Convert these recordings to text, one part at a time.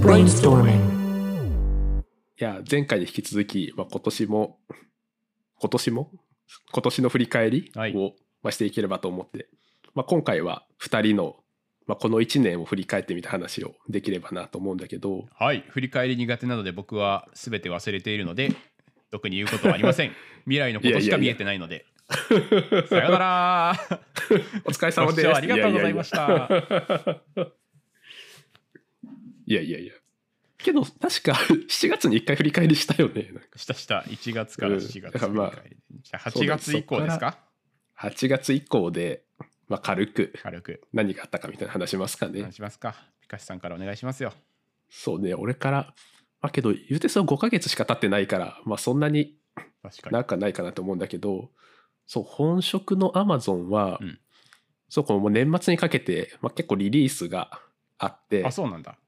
Brainstorming. いや、前回に引き続き、まあ、今年も、今年も？今年の振り返りを、はいまあ、していければと思って、まあ、今回は2人の、まあ、この1年を振り返ってみた話をできればなと思うんだけど、はい、振り返り苦手なので僕は全て忘れているので、特に言うことはありません。未来のことしか見えてないので。さよなら お疲れ様です。ありがとうございました。いやいやいや。けど、確か 7月に1回振り返りしたよね。なんかしたした1月から7月、うんまあ振り返りじゃあ8月以降ですか？8月以降で、まあ、軽く軽く何があったかみたいな話しますかね話。しますか。ピカシさんからお願いしますよ。そうね、俺から、まあけど、言うてその5ヶ月しか経ってないから、まあそんなに。なんかないかなと思うんだけど、そう、本職のアマゾンは、うんそう、この年末にかけて、まあ、結構リリースがあって、あ、そうなんだ。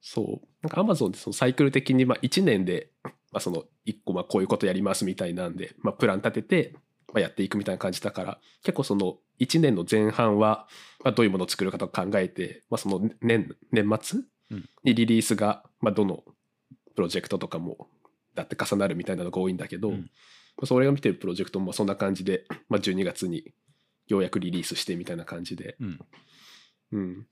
そう、なんかアマゾンってそのサイクル的に、まあ1年で、まあその1個、まあこういうことやりますみたいなんで、まあプラン立てて、まあ、やっていくみたいな感じだから、結構その1年の前半は、まあどういうものを作るかとか考えて、まあその年、年末うんにリリースが、まあどのプロジェクトとかも、だって重なるみたいなのが多いんだけど、うんまあそれが見てるプロジェクトもそんな感じで、まあ12月にようやくリリースしてみたいな感じで、うん。うん。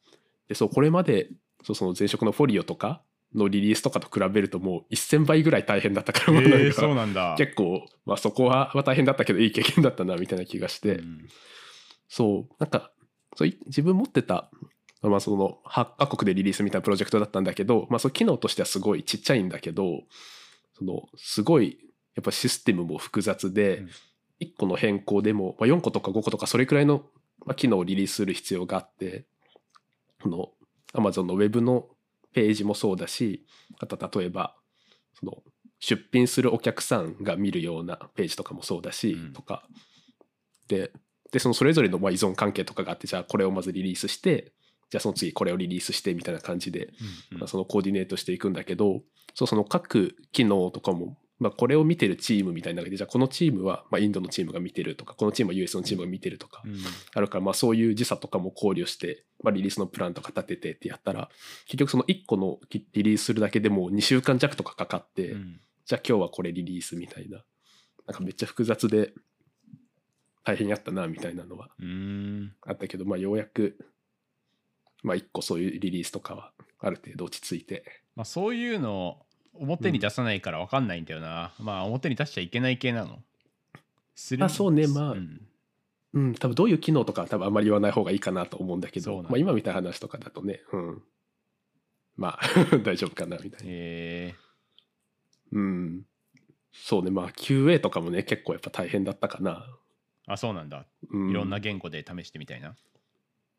で、そう、これまで、そうその前職のフォリオとかのリリースとかと比べるともう1000倍ぐらい大変だったから、えー、かそうなんだ。結構、まあそこはまあ大変だったけどいい経験だったなみたいな気がして、うん。そう、なんか、そうい自分持ってた、まあその8カ国でリリースみたいなプロジェクトだったんだけど、まあその機能としてはすごいちっちゃいんだけど、そのすごいやっぱシステムも複雑で、うん。1個の変更でも、まあ、4個とか5個とかそれくらいの、まあ、機能をリリースする必要があって、この Amazon のウェブのページもそうだし、あと例えば、その出品するお客さんが見るようなページとかもそうだし、うんとか。で、で、そのそれぞれのまあ依存関係とかがあって、じゃあこれをまずリリースして、じゃあその次これをリリースしてみたいな感じで、そのコーディネートしていくんだけど、そうその各機能とかも、まあ、これを見てるチームみたいなのでじゃあこのチームはまあインドのチームが見てるとかこのチームは US のチームが見てるとかうん。あるからまあそういう時差とかも考慮して、まあ、リリースのプランとか立ててってやったら結局その1個のリリースするだけでもう2週間弱とかかかって、うん。じゃあ今日はこれリリースみたいななんかめっちゃ複雑で大変やったなみたいなのは。あったけど、まあ、ようやく、まあ、1個そういうリリースとかはある程度落ち着いて。まあそういうのを表に出さないから分かんないんだよな。まあ表に出しちゃいけない系なの。するあそうねまあうんうん、多分どういう機能とかは多分あんまり言わない方がいいかなと思うんだけど、そうなんだまあ、今みたいな話とかだとね、うん、まあ 大丈夫かなみたいな。えうん、そうね、まあ QA とかもね結構やっぱ大変だったかな。ー、あそうなんだ。うん、いろんな言語で試してみたいな。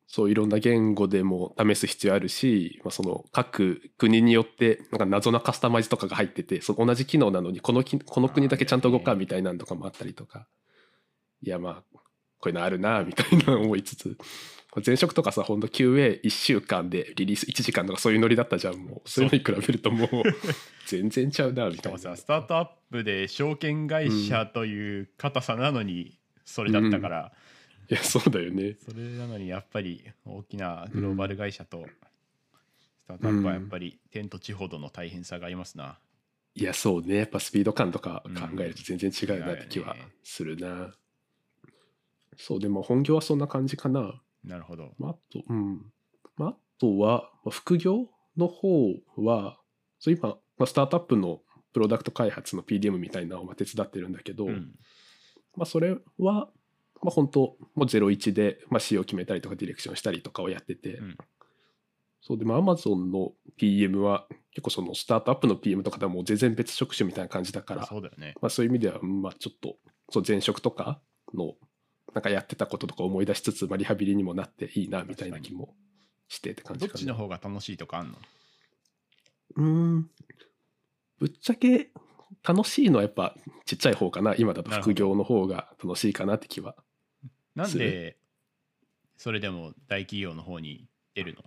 そういろんな言語でも試す必要あるし、まあ、その各国によってなんか謎なカスタマイズとかが入っててその同じ機能なのにこのきこの国だけちゃんと動かんみたいなのとかもあったりとか。いやまあこういうのあるなみたいな思いつつ。前職とかさほんと QA1 週間でリリース1時間とかそういうノリだったじゃんもう。そういうのに比べるともう 全然ちゃうなみたいな。スタートアップで証券会社という硬さなのにそれだったから、いやそうだよね。それなのにやっぱり大きなグローバル会社とスタートアップはやっぱり天と地ほどの大変さがありますな。いやそうね。やっぱスピード感とか考えると全然違うなって気はうん違うよね。するな、そうでも本業はそんな感じかな。なるほど。まあ、あと、うん。まあ、あとは、まあ副業の方は、そう今、まあ、スタートアップのプロダクト開発の PDM みたいなのをまあ手伝ってるんだけど、うん。まあ、それは、まあ、本当もう01で、まあ、仕様を決めたりとかディレクションしたりとかをやってて、うん。そうでも Amazon の PM は結構そのスタートアップの PM とかではもう全然別職種みたいな感じだから、そうだよね。まあ、そういう意味では、まあ、ちょっとそう前職とかのなんかやってたこととか思い出しつつ、まあ、リハビリにもなっていいなみたいな気もしてって感じかな。どっちの方が楽しいとかあんの？うーん。ぶっちゃけ楽しいのはやっぱちっちゃい方かな。今だと副業の方が楽しいかなって気はなんすでそれでも大企業の方に出るの？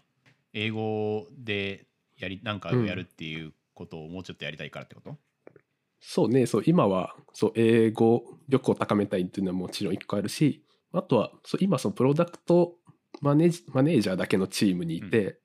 英語でやりなんかをやるっていうことをもうちょっとやりたいからってこと、そうねそう今はそう英語力を高めたいっていうのはもちろん一個あるしあとはそう今そのプロダクトマネージマネージャーだけのチームにいて、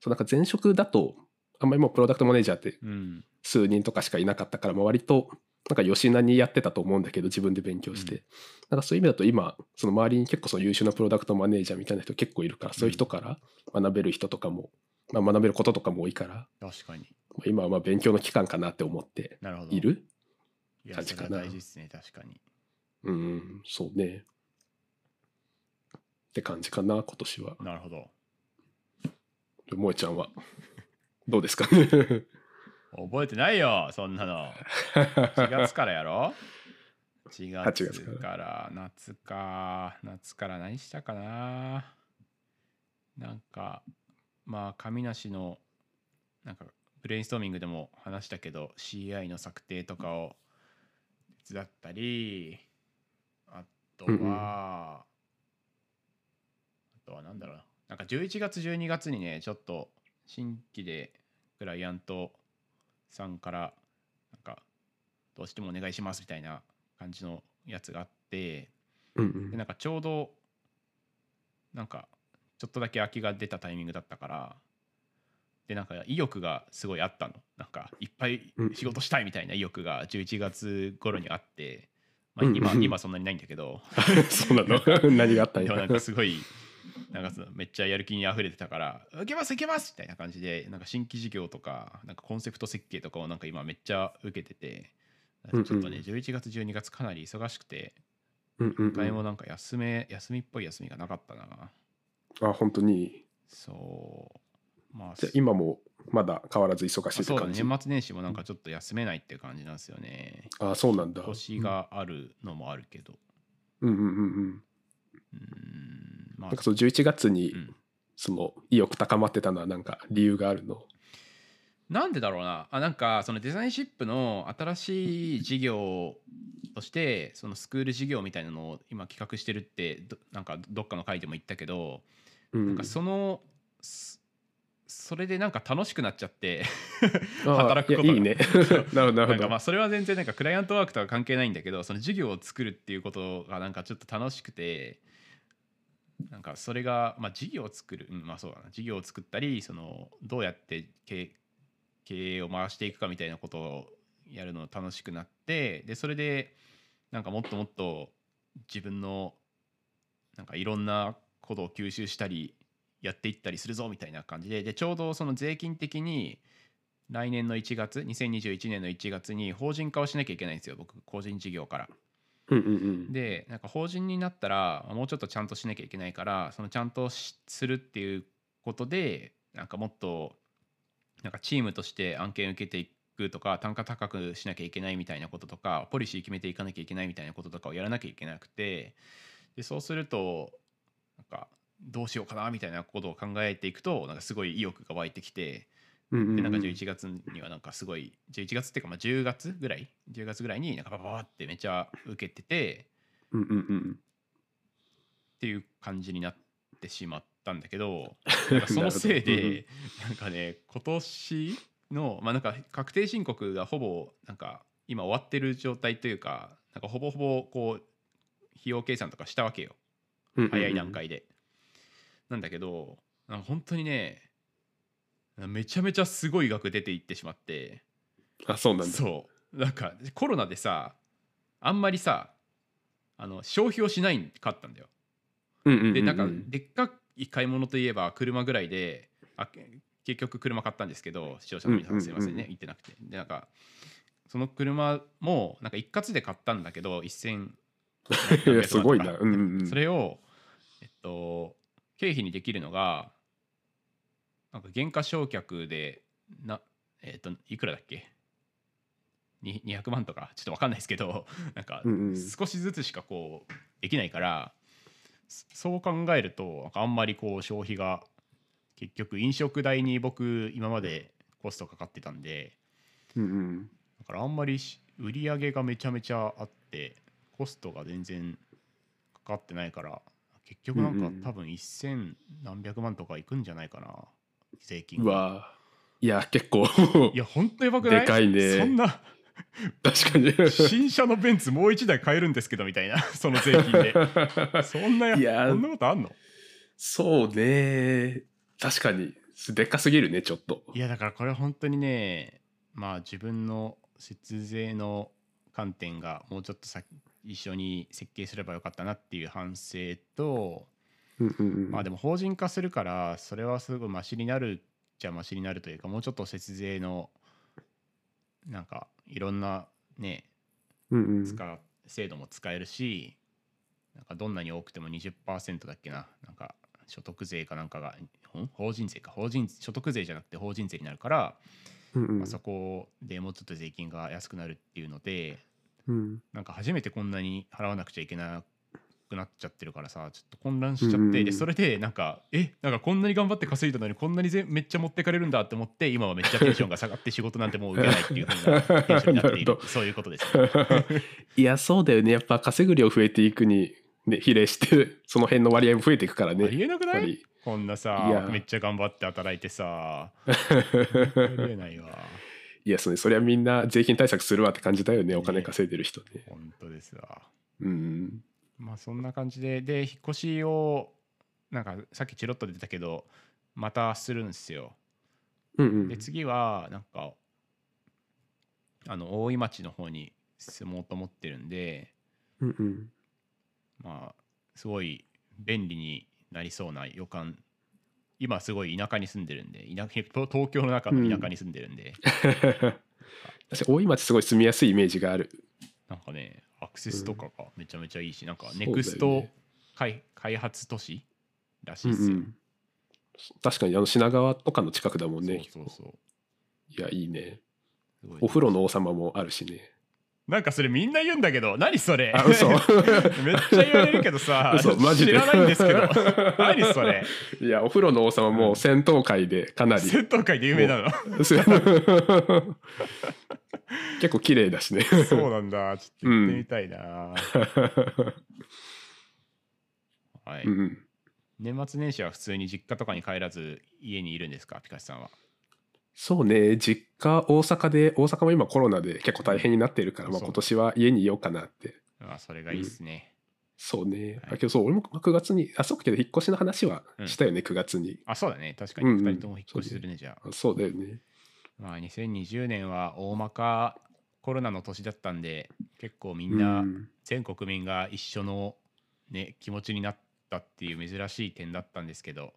そうなんか前職だとあんまりもうプロダクトマネージャーってうん。数人とかしかいなかったから、まあ、割となんか吉なにやってたと思うんだけど自分で勉強して、うん。なんかそういう意味だと今その周りに結構その優秀なプロダクトマネージャーみたいな人結構いるからそういう人から学べる人とかも、まあ、学べることとかも多いから、確かに。まあ今はまあ勉強の期間かなって思っている感じかな。それは大事ですね確かに。うんそうね。って感じかな今年は。なるほど。萌えちゃんはどうですか？ね覚えてないよそんなの。4月からやろ？4 8月月から。夏か。夏から何したかな？なんかまあ神梨のなんかブレインストーミングでも話したけど CI の策定とかを手伝ったりあとは、うんうん。あとはなんだろうな。なんか11月12月にねちょっと新規でクライアントさんからなんかどうしてもお願いしますみたいな感じのやつがあってうんうん。でなんかちょうどなんかちょっとだけ空きが出たタイミングだったからでなんか意欲がすごいあったの。なんかいっぱい仕事したいみたいな意欲が11月頃にあって、まあ、今うんうん。今そんなにないんだけど。そうなの？何があったんでもなんやかすごいなんかそのめっちゃやる気にあふれてたから「受けます受けます!」みたいな感じでなんか新規事業とかなんかコンセプト設計とかをなんか今めっちゃ受けててちょっとね11月12月かなり忙しくて一回うんもなんか休め休みっぽい休みがなかったな。あ本当に？そう。まあじゃあ今もまだ変わらず忙しいってそう年末年始もなんかちょっと休めないっていう感じなんですよね。あそうなんだ。腰があるのもあるけど。うんうんうんうん。うんまあなんかそう11月にうん。その意欲高まってたのはなんか理由があるの？なんでだろうな。あなんかそのデザインシップの新しい事業としてそのスクール事業みたいなのを今企画してるってどなんかどっかの回でも言ったけど、うん。なんかそのそそれでなんか楽しくなっちゃってあ働くことが。いやいいね。なるほどななんかまあそれは全然なんかクライアントワークとは関係ないんだけどその授業を作るっていうことがなんかちょっと楽しくてなんかそれがまあ事業を作る、うん、まあそうだな事業を作ったりそのどうやって経営を回していくかみたいなことをやるの楽しくなってでそれでなんかもっともっと自分のなんかいろんなことを吸収したりやっていったりするぞみたいな感じででちょうどその税金的に来年の1月2021年の1月に法人化をしなきゃいけないんですよ僕個人事業から。うんうんうん。でなんか法人になったらもうちょっとちゃんとしなきゃいけないからそのちゃんとしするっていうことでなんかもっとなんかチームとして案件受けていくとか単価高くしなきゃいけないみたいなこととかポリシー決めていかなきゃいけないみたいなこととかをやらなきゃいけなくてでそうするとなんかどうしようかなみたいなことを考えていくとなんかすごい意欲が湧いてきてでなんか11月にはなんかすごい11月っていうかまあ10月ぐらい10月ぐらいになんかバババってめっちゃ受けててうんうんうん。っていう感じになってしまったんだけど そのせいでなんかね今年のまあなんか確定申告がほぼなんか今終わってる状態というかなんかほぼほぼこう費用計算とかしたわけよ。早い段階で。なんだけど本当にねめちゃめちゃすごい額出ていってしまって。あそうなんだ。そう。なんかコロナでさあんまりさあの消費をしないかったんだよ。うんうんでなんかでっかい買い物といえば車ぐらいであ結局車買ったんですけど視聴者の皆さんすいませんね、うんうんってなくて。でなんかその車もなんか一括で買ったんだけど1000いやすごいな。うんうんうん。それをえっと経費にできるのがなんか減価償却でなえっといくらだっけ？に200万とか？ちょっと分かんないですけど なんか少しずつしかこうできないからそそう考えるとあんまりこう消費が結局飲食代に僕今までコストかかってたんでだからあんまりし売り上げがめちゃめちゃあってコストが全然かかってないから結局なんか多分1000何百万とかいくんじゃないかな税金うがわいや結構。いやほんとやばくない？でかいね。そんな。確かに。新車のベンツもう一台買えるんですけどみたいな。その税金で。そんなやいやそんなことあんの？そうね。確かに。でっかすぎるねちょっと。いやだからこれ本当にねまあ自分の節税の観点がもうちょっとさ一緒に設計すればよかったなっていう反省と、うんうんうん。まあでも法人化するからそれはすごいマシになるじゃマシになるというかもうちょっと節税のなんかいろんなねうんうん。使う制度も使えるしなんかどんなに多くても20%だっけななんか所得税かなんかがん？法人税か。法人所得税じゃなくて法人税になるから、うんうん。まあ、そこでもうちょっと税金が安くなるっていうのでうん。なんか初めてこんなに払わなくちゃいけなくなっちゃってるからさちょっと混乱しちゃって、うんそれでなんかえなんかこんなに頑張って稼いだのにこんなにぜめっちゃ持ってかれるんだって思って今はめっちゃテンションが下がって仕事なんてもう受けないっていうふうなテンションになっている そういうことです、ね、いやそうだよね。やっぱ稼ぐ量増えていくに、ね、比例してその辺の割合も増えていくからね。ありえなくない？こんなさめっちゃ頑張って働いてさ。ありえないわ。いやそれそりゃみんな税金対策するわって感じだよね。お金稼いでる人ね本当ですわ。うんまあそんな感じでで引っ越しをなんかさっきチロッと出たけどまたするんですよ。うんうん。で次はなんかあの大井町の方に住もうと思ってるんでうんうん。まあすごい便利になりそうな予感。今すごい田舎に住んでるんで田舎東東京の中の田舎に住んでるんで、私大井町すごい住みやすいイメージがある。なんかねアクセスとかがめちゃめちゃいいし、なんかそうだよね。ネクスト開開発都市らしいですよ、うんうん。確かにあの品川とかの近くだもんね。そうそうそう。いやいいね。お風呂の王様もあるしねなんかそれみんな言うんだけど何それ？あ嘘。めっちゃ言われるけどさ嘘マジで。知らないんですけど何それ？いやお風呂の王様も戦闘界でかなり。戦闘界で有名なの？結構綺麗だしね。そうなんだ。ちょっと行ってみたいな、はい、うんうん。年末年始は普通に実家とかに帰らず家にいるんですか？ピカシさんはそうね。実家大阪で大阪も今コロナで結構大変になってるから、まあ、今年は家にいようかなって。まあそれがいいっすね、そうね、はい。あけどそう俺も9月にあそうかけど引っ越しの話はしたよね、9月に。あそうだね。確かに。うんうん。2人とも引っ越しするね、じゃあ。あそうだよね。まあ2020年は大まかコロナの年だったんで結構みうんなん。全国民が一緒のね気持ちになったっていう珍しい点だったんですけど、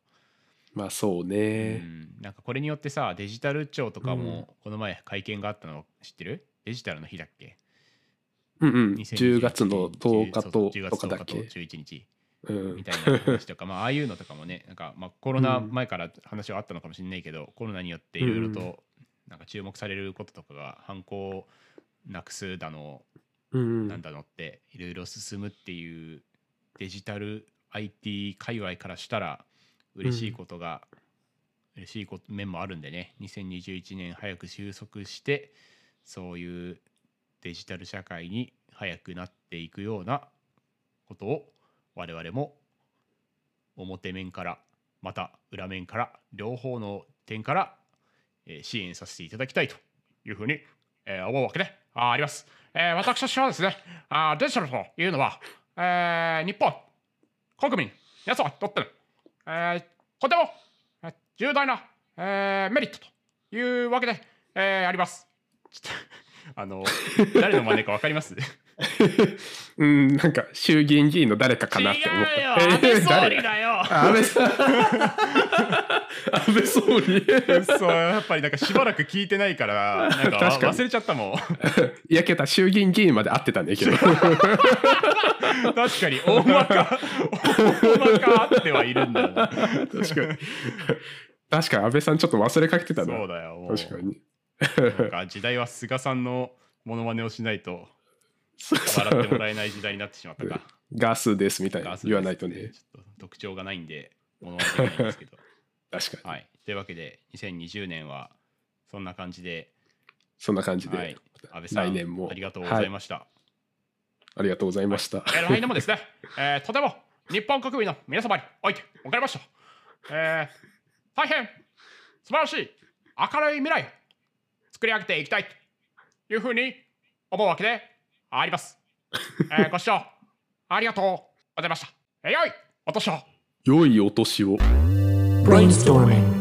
まあそううね、ん、なんかこれによってさデジタル庁とかうん。もこの前会見があったの知ってる？デジタルの日だっけ？うんうん、2021 10月の10日と10月とかだっ10日とけ、11日うん。みたいな話とか、まあああいうのとかもねなんかまあコロナ前から話はあったのかもしれないけど、コロナによっていろいろとなんか注目されることとかが犯行をなくすだのうんなんだのっていろいろ進むっていうデジタル IT 界隈からしたら嬉しいことが、嬉しいこと面もあるんでね。2021年早く収束してそういうデジタル社会に早くなっていくようなことを我々も表面からまた裏面から両方の点から、えー支援させていただきたいというふうに、えー思うわけでああります。えー私はですねあーデジタルというのは、えー日本国民皆様にとっての、えーとてもえー重大な、えーメリットというわけで、えーあります。ちょっとあの誰の真似かわかります？うんなんか衆議院議員の誰かかなって思った。違うよ。安倍総誰理だよ。あ 安倍さん安倍総理。そうやっぱりなんかしばらく聞いてないからなんか 確かに。忘れちゃったもん。いやけど衆議院議員まで会ってたんだけど確かに大まか大まかあってはいるんだよな。確かに。確かに安倍さんちょっと忘れかけてたな。そうだよ確かに。なんか時代は菅さんのモノマネをしないと笑ってもらえない時代になってしまったか。ガスですみたいな。言わないとね。ちょっと特徴がないんでモノマネできないんですけど確かに、はい。というわけで2020年はそんな感じでそんな感じで、はい。安倍さん来年も。ありがとうございました、ありがとうございました、えー来年もですね、えーとても日本国民の皆様においておかれました、えー大変素晴らしい明るい未来を作り上げていきたいというふうに思うわけであります、えーご視聴ありがとうございました、えー、よいお年を。良いお年を Brainstorming.